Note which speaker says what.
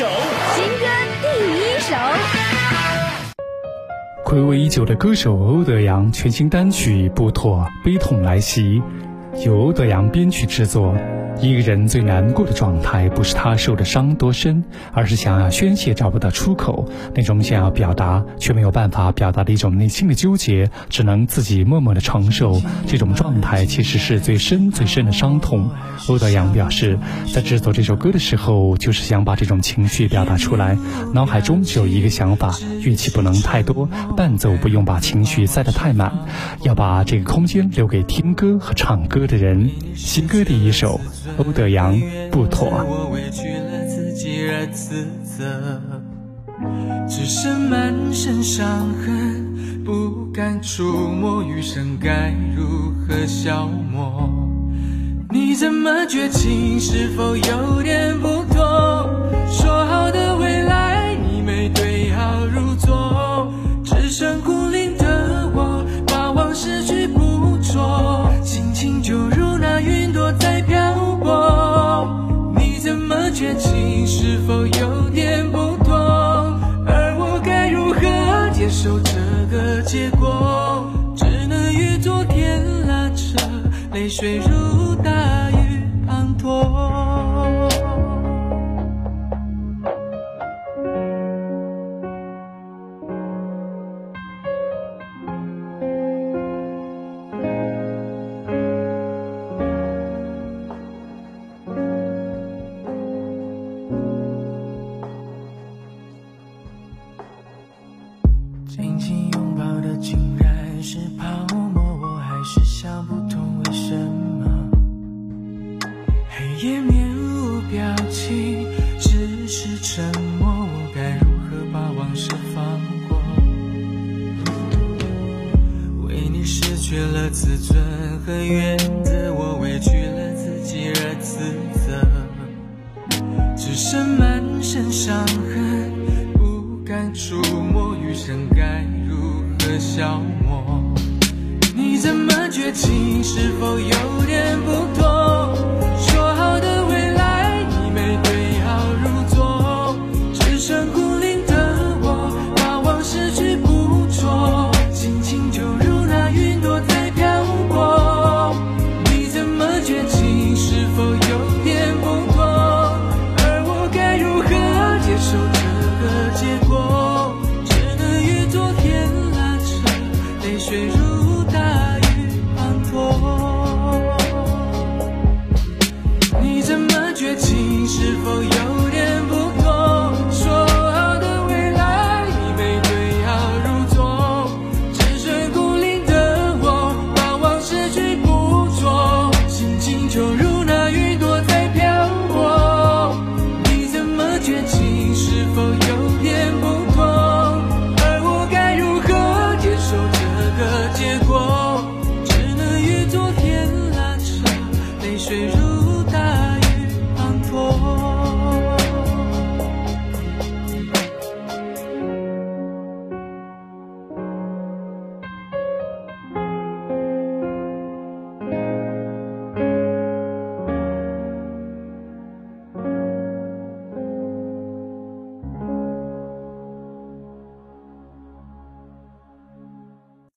Speaker 1: 首，新歌第一首。
Speaker 2: 暌违已久的歌手欧德阳全新单曲《不妥》，悲痛来袭，由欧德阳编曲制作。一个人最难过的状态，不是他受的伤多深，而是想要宣泄找不到出口，那种想要表达却没有办法表达的一种内心的纠结，只能自己默默的承受。这种状态其实是最深最深的伤痛。欧德阳表示，在制作这首歌的时候，就是想把这种情绪表达出来，脑海中只有一个想法：乐器不能太多，伴奏不用把情绪塞得太满，要把这个空间留给听歌和唱歌的人。新歌第一首。欧德阳不妥。
Speaker 3: 我委屈了自己而自责只剩满身伤痕不敢触摸余生该如何消磨？你这么绝情是否有点不妥？情是否有点不同？而我该如何接受这个结果？只能与昨天拉扯，泪水如大雨滂沱。紧紧拥抱的竟然是泡沫，我还是想不通为什么。黑夜面无表情，只是沉默，我该如何把往事放过？为你失去了自尊和原则，我委屈了自己而自责，只剩满身伤痕，不敢触。生该如何消磨？你怎么绝情，是否有感情，是否有点不同？而我该如何接受这个结果？只能与昨天拉扯，泪水如。